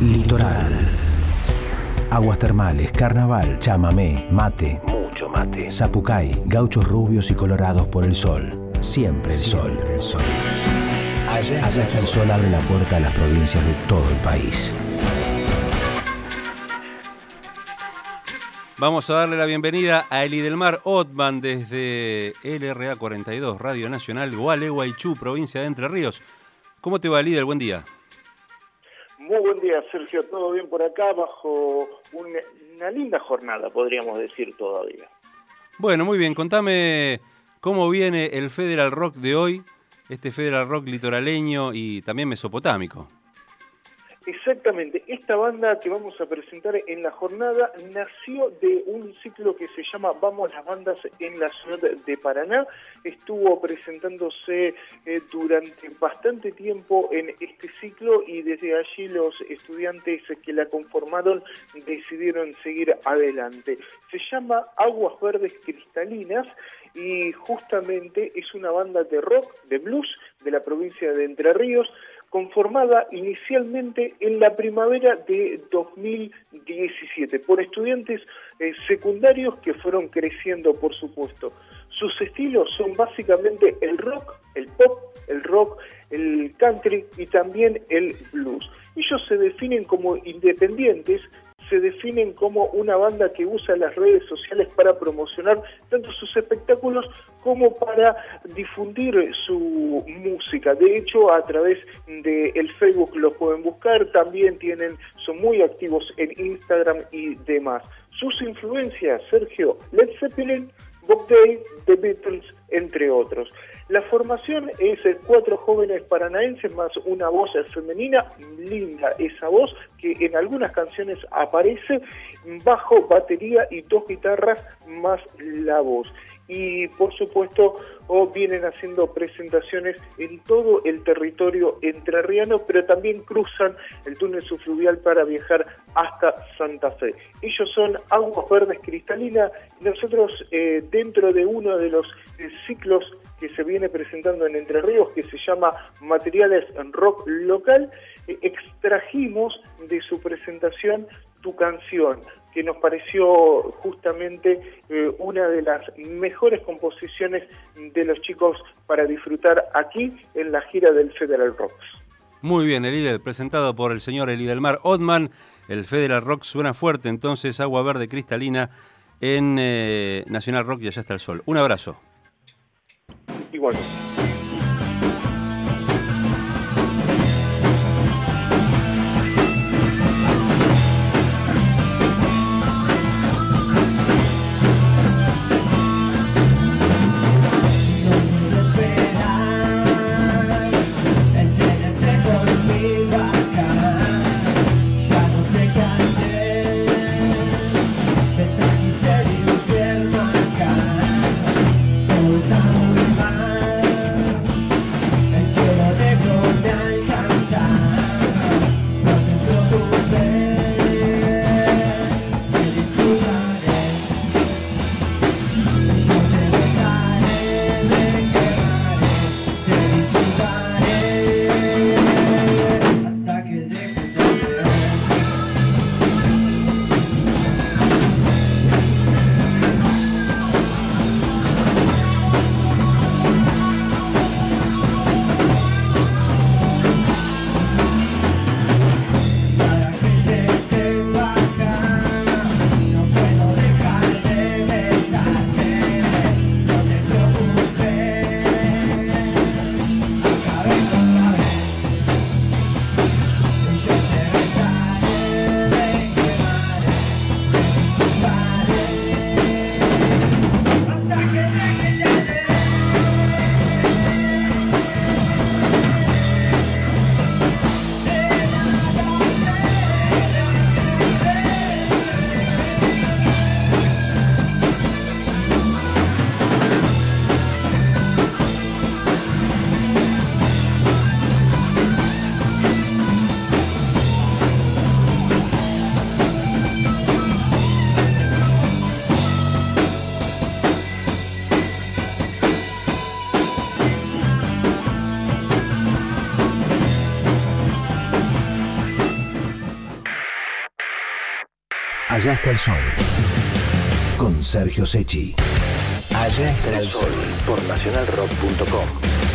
Litoral. Aguas termales, carnaval, chamamé, mate, mucho mate, zapucay, gauchos rubios y colorados por el sol. Siempre el sol. el sol. Allá, está el sol abre la puerta a las provincias de todo el país. Vamos a darle la bienvenida a Eli del Mar Otman desde LRA 42, Radio Nacional Gualeguaychú, provincia de Entre Ríos. ¿Cómo te va, líder? Buen día. Muy buen día, Sergio. ¿Todo bien por acá? Bajo una, linda jornada, podríamos decir todavía. Bueno, muy bien. Contame cómo viene el Federal Rock de hoy, este Federal Rock litoraleño y también mesopotámico. Exactamente, esta banda que vamos a presentar en la jornada nació de un ciclo que se llama Vamos las bandas en la ciudad de Paraná. Estuvo presentándose eh, durante bastante tiempo en este ciclo y desde allí los estudiantes que la conformaron decidieron seguir adelante. Se llama Aguas Verdes Cristalinas y justamente es una banda de rock, de blues de la provincia de Entre Ríos conformada inicialmente en la primavera de 2017 por estudiantes eh, secundarios que fueron creciendo, por supuesto. Sus estilos son básicamente el rock, el pop, el rock, el country y también el blues. Ellos se definen como independientes, se definen como una banda que usa las redes sociales para promocionar tanto sus espectáculos como para difundir su música. De hecho, a través de el Facebook lo pueden buscar, también tienen son muy activos en Instagram y demás. Sus influencias, Sergio, Led Zeppelin, Bob Day, The Beatles, entre otros. La formación es cuatro jóvenes paranaenses más una voz femenina, linda esa voz, que en algunas canciones aparece bajo, batería y dos guitarras más la voz y por supuesto vienen haciendo presentaciones en todo el territorio entrerriano, pero también cruzan el túnel subfluvial para viajar hasta Santa Fe. Ellos son Aguas Verdes Cristalinas, nosotros eh, dentro de uno de los eh, ciclos que se viene presentando en Entre Ríos, que se llama Materiales Rock Local, eh, extrajimos de su presentación tu canción, que nos pareció justamente eh, una de las mejores composiciones de los chicos para disfrutar aquí en la gira del Federal Rocks. Muy bien, el presentado por el señor Elidelmar Otman. El Federal Rock suena fuerte, entonces agua verde cristalina en eh, Nacional Rock y allá está el sol. Un abrazo. important. Allá está el sol. Con Sergio Sechi. Allá está el sol por nacionalrock.com.